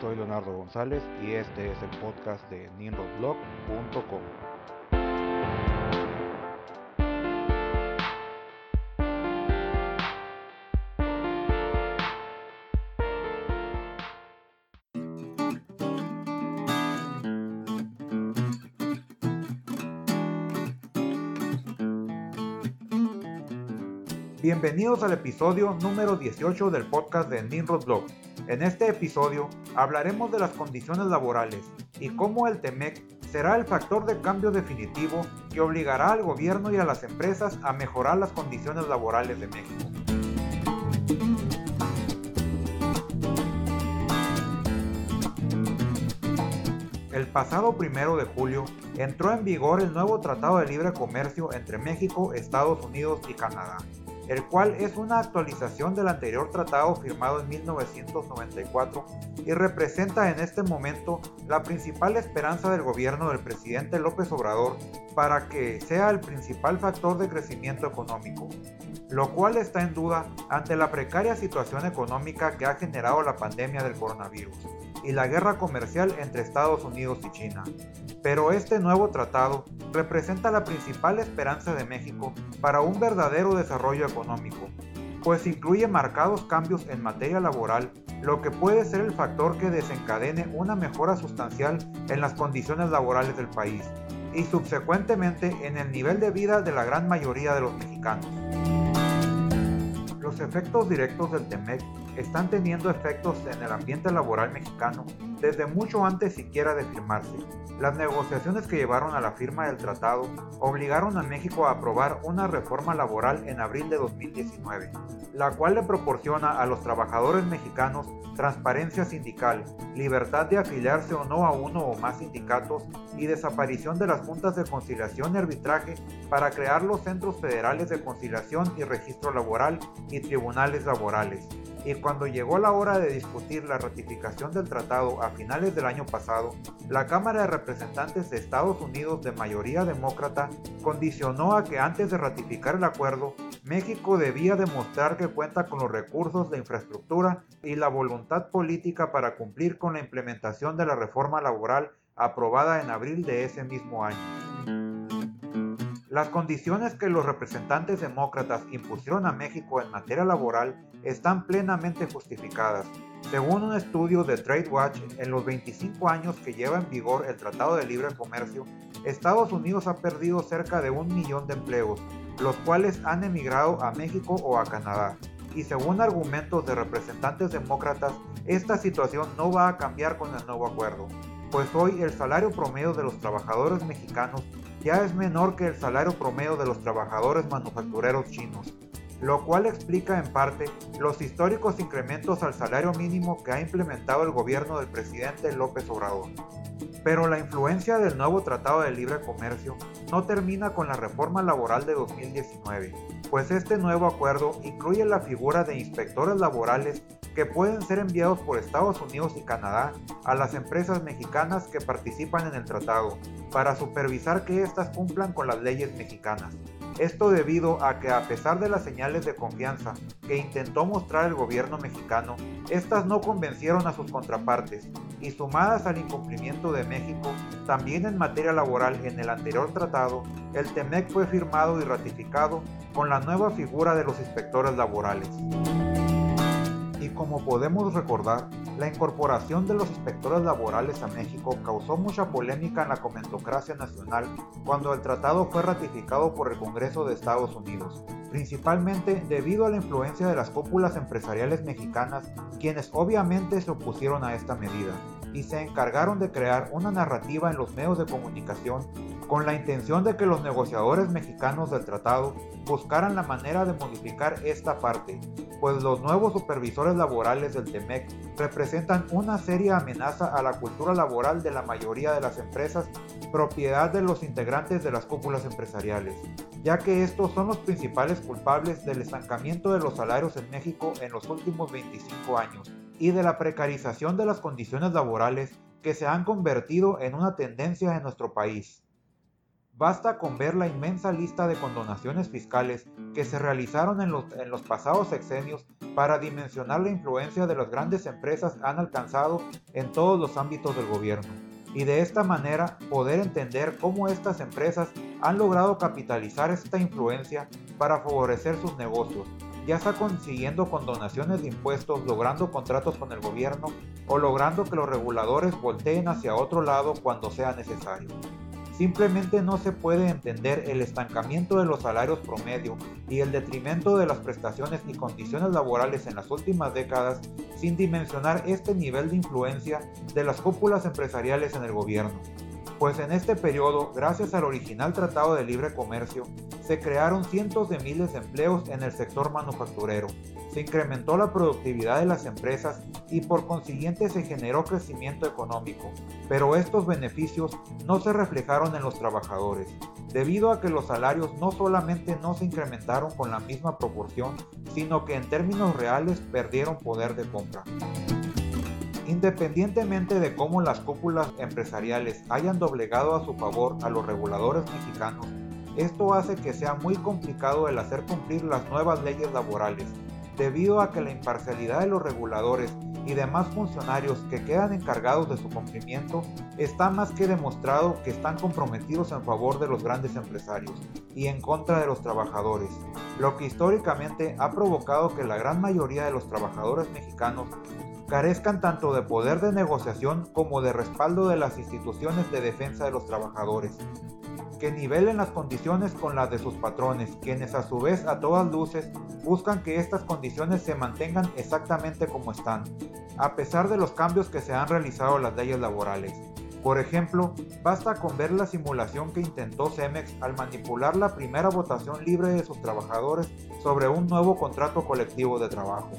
soy Leonardo González y este es el podcast de ninrodblog.com. Bienvenidos al episodio número 18 del podcast de Ninrod Blog. En este episodio hablaremos de las condiciones laborales y cómo el TEMEC será el factor de cambio definitivo que obligará al gobierno y a las empresas a mejorar las condiciones laborales de México. El pasado primero de julio entró en vigor el nuevo Tratado de Libre Comercio entre México, Estados Unidos y Canadá, el cual es una actualización del anterior tratado firmado en 1994 y representa en este momento la principal esperanza del gobierno del presidente López Obrador para que sea el principal factor de crecimiento económico, lo cual está en duda ante la precaria situación económica que ha generado la pandemia del coronavirus y la guerra comercial entre Estados Unidos y China. Pero este nuevo tratado representa la principal esperanza de México para un verdadero desarrollo económico, pues incluye marcados cambios en materia laboral, lo que puede ser el factor que desencadene una mejora sustancial en las condiciones laborales del país y subsecuentemente en el nivel de vida de la gran mayoría de los mexicanos. Los efectos directos del TEMEC están teniendo efectos en el ambiente laboral mexicano desde mucho antes siquiera de firmarse. Las negociaciones que llevaron a la firma del tratado obligaron a México a aprobar una reforma laboral en abril de 2019, la cual le proporciona a los trabajadores mexicanos transparencia sindical, libertad de afiliarse o no a uno o más sindicatos y desaparición de las juntas de conciliación y arbitraje para crear los centros federales de conciliación y registro laboral y tribunales laborales y cuando llegó la hora de discutir la ratificación del tratado a finales del año pasado, la Cámara de Representantes de Estados Unidos de mayoría demócrata condicionó a que antes de ratificar el acuerdo, México debía demostrar que cuenta con los recursos de infraestructura y la voluntad política para cumplir con la implementación de la reforma laboral aprobada en abril de ese mismo año. Las condiciones que los representantes demócratas impusieron a México en materia laboral están plenamente justificadas. Según un estudio de TradeWatch, en los 25 años que lleva en vigor el Tratado de Libre Comercio, Estados Unidos ha perdido cerca de un millón de empleos, los cuales han emigrado a México o a Canadá. Y según argumentos de representantes demócratas, esta situación no va a cambiar con el nuevo acuerdo, pues hoy el salario promedio de los trabajadores mexicanos ya es menor que el salario promedio de los trabajadores manufactureros chinos, lo cual explica en parte los históricos incrementos al salario mínimo que ha implementado el gobierno del presidente López Obrador. Pero la influencia del nuevo Tratado de Libre Comercio no termina con la reforma laboral de 2019, pues este nuevo acuerdo incluye la figura de inspectores laborales que pueden ser enviados por Estados Unidos y Canadá a las empresas mexicanas que participan en el tratado para supervisar que éstas cumplan con las leyes mexicanas. Esto debido a que a pesar de las señales de confianza que intentó mostrar el gobierno mexicano, estas no convencieron a sus contrapartes y sumadas al incumplimiento de México, también en materia laboral en el anterior tratado, el TEMEC fue firmado y ratificado con la nueva figura de los inspectores laborales como podemos recordar, la incorporación de los inspectores laborales a México causó mucha polémica en la comentocracia nacional cuando el tratado fue ratificado por el Congreso de Estados Unidos, principalmente debido a la influencia de las cúpulas empresariales mexicanas, quienes obviamente se opusieron a esta medida y se encargaron de crear una narrativa en los medios de comunicación con la intención de que los negociadores mexicanos del tratado buscaran la manera de modificar esta parte, pues los nuevos supervisores laborales del TEMEC representan una seria amenaza a la cultura laboral de la mayoría de las empresas propiedad de los integrantes de las cúpulas empresariales, ya que estos son los principales culpables del estancamiento de los salarios en México en los últimos 25 años y de la precarización de las condiciones laborales que se han convertido en una tendencia en nuestro país. Basta con ver la inmensa lista de condonaciones fiscales que se realizaron en los, en los pasados sexenios para dimensionar la influencia de las grandes empresas han alcanzado en todos los ámbitos del gobierno y de esta manera poder entender cómo estas empresas han logrado capitalizar esta influencia para favorecer sus negocios, ya sea consiguiendo con donaciones de impuestos, logrando contratos con el gobierno o logrando que los reguladores volteen hacia otro lado cuando sea necesario. Simplemente no se puede entender el estancamiento de los salarios promedio y el detrimento de las prestaciones y condiciones laborales en las últimas décadas sin dimensionar este nivel de influencia de las cúpulas empresariales en el gobierno. Pues en este periodo, gracias al original Tratado de Libre Comercio, se crearon cientos de miles de empleos en el sector manufacturero, se incrementó la productividad de las empresas y por consiguiente se generó crecimiento económico, pero estos beneficios no se reflejaron en los trabajadores, debido a que los salarios no solamente no se incrementaron con la misma proporción, sino que en términos reales perdieron poder de compra. Independientemente de cómo las cúpulas empresariales hayan doblegado a su favor a los reguladores mexicanos, esto hace que sea muy complicado el hacer cumplir las nuevas leyes laborales, debido a que la imparcialidad de los reguladores y demás funcionarios que quedan encargados de su cumplimiento está más que demostrado que están comprometidos en favor de los grandes empresarios y en contra de los trabajadores, lo que históricamente ha provocado que la gran mayoría de los trabajadores mexicanos carezcan tanto de poder de negociación como de respaldo de las instituciones de defensa de los trabajadores, que nivelen las condiciones con las de sus patrones, quienes a su vez a todas luces buscan que estas condiciones se mantengan exactamente como están, a pesar de los cambios que se han realizado en las leyes laborales. Por ejemplo, basta con ver la simulación que intentó Cemex al manipular la primera votación libre de sus trabajadores sobre un nuevo contrato colectivo de trabajo.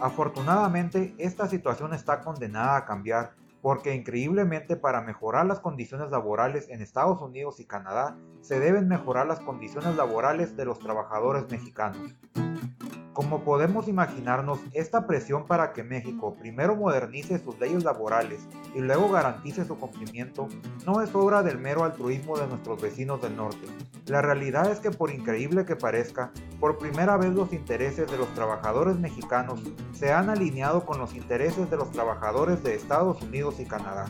Afortunadamente, esta situación está condenada a cambiar porque increíblemente para mejorar las condiciones laborales en Estados Unidos y Canadá se deben mejorar las condiciones laborales de los trabajadores mexicanos. Como podemos imaginarnos, esta presión para que México primero modernice sus leyes laborales y luego garantice su cumplimiento no es obra del mero altruismo de nuestros vecinos del norte. La realidad es que por increíble que parezca, por primera vez los intereses de los trabajadores mexicanos se han alineado con los intereses de los trabajadores de Estados Unidos y Canadá,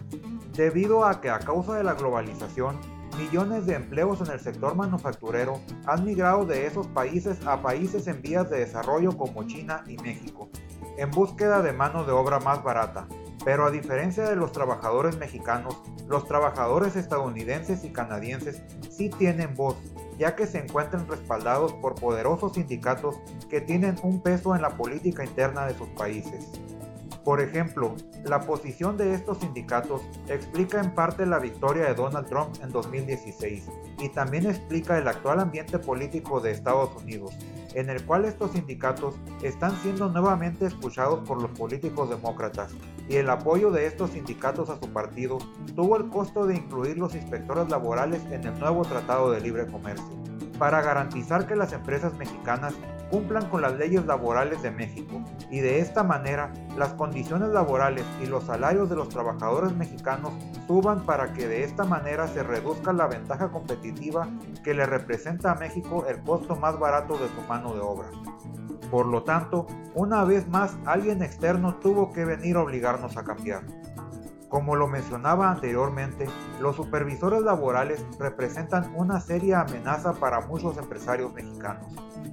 debido a que a causa de la globalización millones de empleos en el sector manufacturero han migrado de esos países a países en vías de desarrollo como China y México, en búsqueda de mano de obra más barata. Pero a diferencia de los trabajadores mexicanos, los trabajadores estadounidenses y canadienses sí tienen voz, ya que se encuentran respaldados por poderosos sindicatos que tienen un peso en la política interna de sus países. Por ejemplo, la posición de estos sindicatos explica en parte la victoria de Donald Trump en 2016 y también explica el actual ambiente político de Estados Unidos, en el cual estos sindicatos están siendo nuevamente escuchados por los políticos demócratas y el apoyo de estos sindicatos a su partido tuvo el costo de incluir los inspectores laborales en el nuevo Tratado de Libre Comercio, para garantizar que las empresas mexicanas cumplan con las leyes laborales de México y de esta manera las condiciones laborales y los salarios de los trabajadores mexicanos suban para que de esta manera se reduzca la ventaja competitiva que le representa a México el costo más barato de su mano de obra. Por lo tanto, una vez más alguien externo tuvo que venir a obligarnos a cambiar. Como lo mencionaba anteriormente, los supervisores laborales representan una seria amenaza para muchos empresarios mexicanos,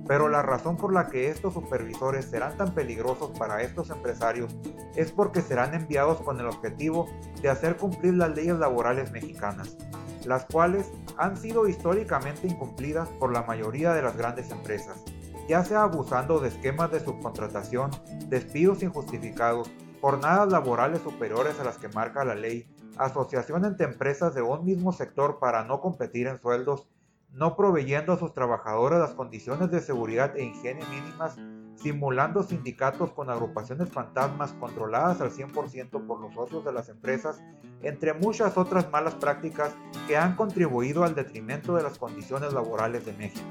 pero la razón por la que estos supervisores serán tan peligrosos para estos empresarios es porque serán enviados con el objetivo de hacer cumplir las leyes laborales mexicanas, las cuales han sido históricamente incumplidas por la mayoría de las grandes empresas, ya sea abusando de esquemas de subcontratación, despidos injustificados, jornadas laborales superiores a las que marca la ley, asociación entre empresas de un mismo sector para no competir en sueldos, no proveyendo a sus trabajadores las condiciones de seguridad e higiene mínimas, simulando sindicatos con agrupaciones fantasmas controladas al 100% por los socios de las empresas, entre muchas otras malas prácticas que han contribuido al detrimento de las condiciones laborales de México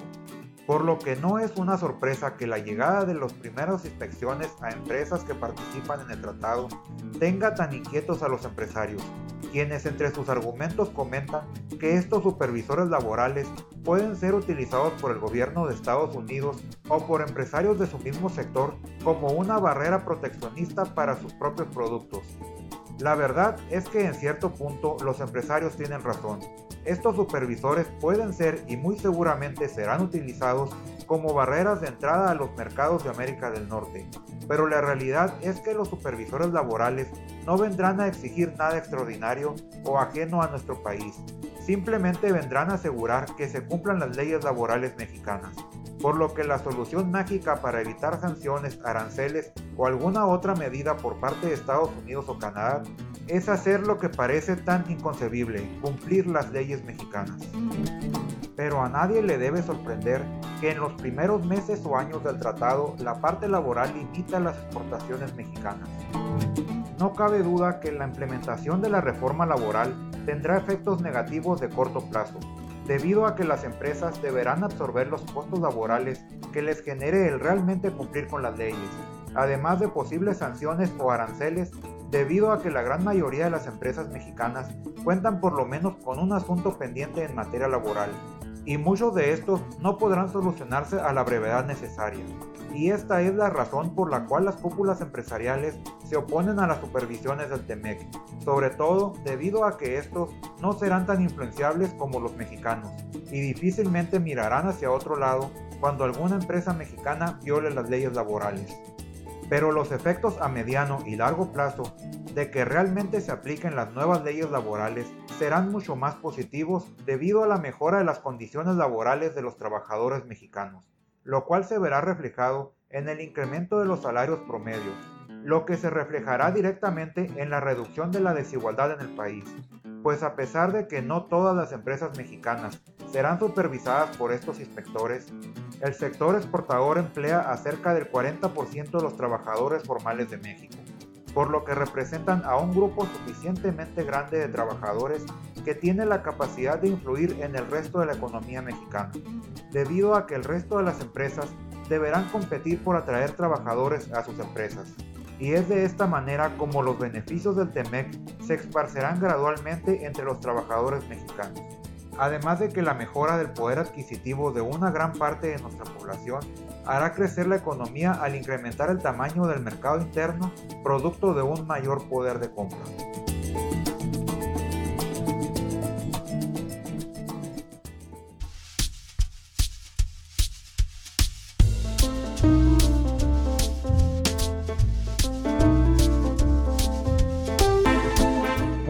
por lo que no es una sorpresa que la llegada de las primeras inspecciones a empresas que participan en el tratado tenga tan inquietos a los empresarios, quienes entre sus argumentos comentan que estos supervisores laborales pueden ser utilizados por el gobierno de Estados Unidos o por empresarios de su mismo sector como una barrera proteccionista para sus propios productos. La verdad es que en cierto punto los empresarios tienen razón. Estos supervisores pueden ser y muy seguramente serán utilizados como barreras de entrada a los mercados de América del Norte, pero la realidad es que los supervisores laborales no vendrán a exigir nada extraordinario o ajeno a nuestro país, simplemente vendrán a asegurar que se cumplan las leyes laborales mexicanas, por lo que la solución mágica para evitar sanciones, aranceles o alguna otra medida por parte de Estados Unidos o Canadá es hacer lo que parece tan inconcebible, cumplir las leyes mexicanas. Pero a nadie le debe sorprender que en los primeros meses o años del tratado la parte laboral limita las exportaciones mexicanas. No cabe duda que la implementación de la reforma laboral tendrá efectos negativos de corto plazo, debido a que las empresas deberán absorber los costos laborales que les genere el realmente cumplir con las leyes, además de posibles sanciones o aranceles debido a que la gran mayoría de las empresas mexicanas cuentan por lo menos con un asunto pendiente en materia laboral, y muchos de estos no podrán solucionarse a la brevedad necesaria. Y esta es la razón por la cual las cúpulas empresariales se oponen a las supervisiones del TEMEC, sobre todo debido a que estos no serán tan influenciables como los mexicanos, y difícilmente mirarán hacia otro lado cuando alguna empresa mexicana viole las leyes laborales. Pero los efectos a mediano y largo plazo de que realmente se apliquen las nuevas leyes laborales serán mucho más positivos debido a la mejora de las condiciones laborales de los trabajadores mexicanos, lo cual se verá reflejado en el incremento de los salarios promedios, lo que se reflejará directamente en la reducción de la desigualdad en el país, pues a pesar de que no todas las empresas mexicanas serán supervisadas por estos inspectores, el sector exportador emplea a cerca del 40% de los trabajadores formales de México por lo que representan a un grupo suficientemente grande de trabajadores que tiene la capacidad de influir en el resto de la economía mexicana, debido a que el resto de las empresas deberán competir por atraer trabajadores a sus empresas. Y es de esta manera como los beneficios del TEMEC se esparcerán gradualmente entre los trabajadores mexicanos además de que la mejora del poder adquisitivo de una gran parte de nuestra población hará crecer la economía al incrementar el tamaño del mercado interno producto de un mayor poder de compra.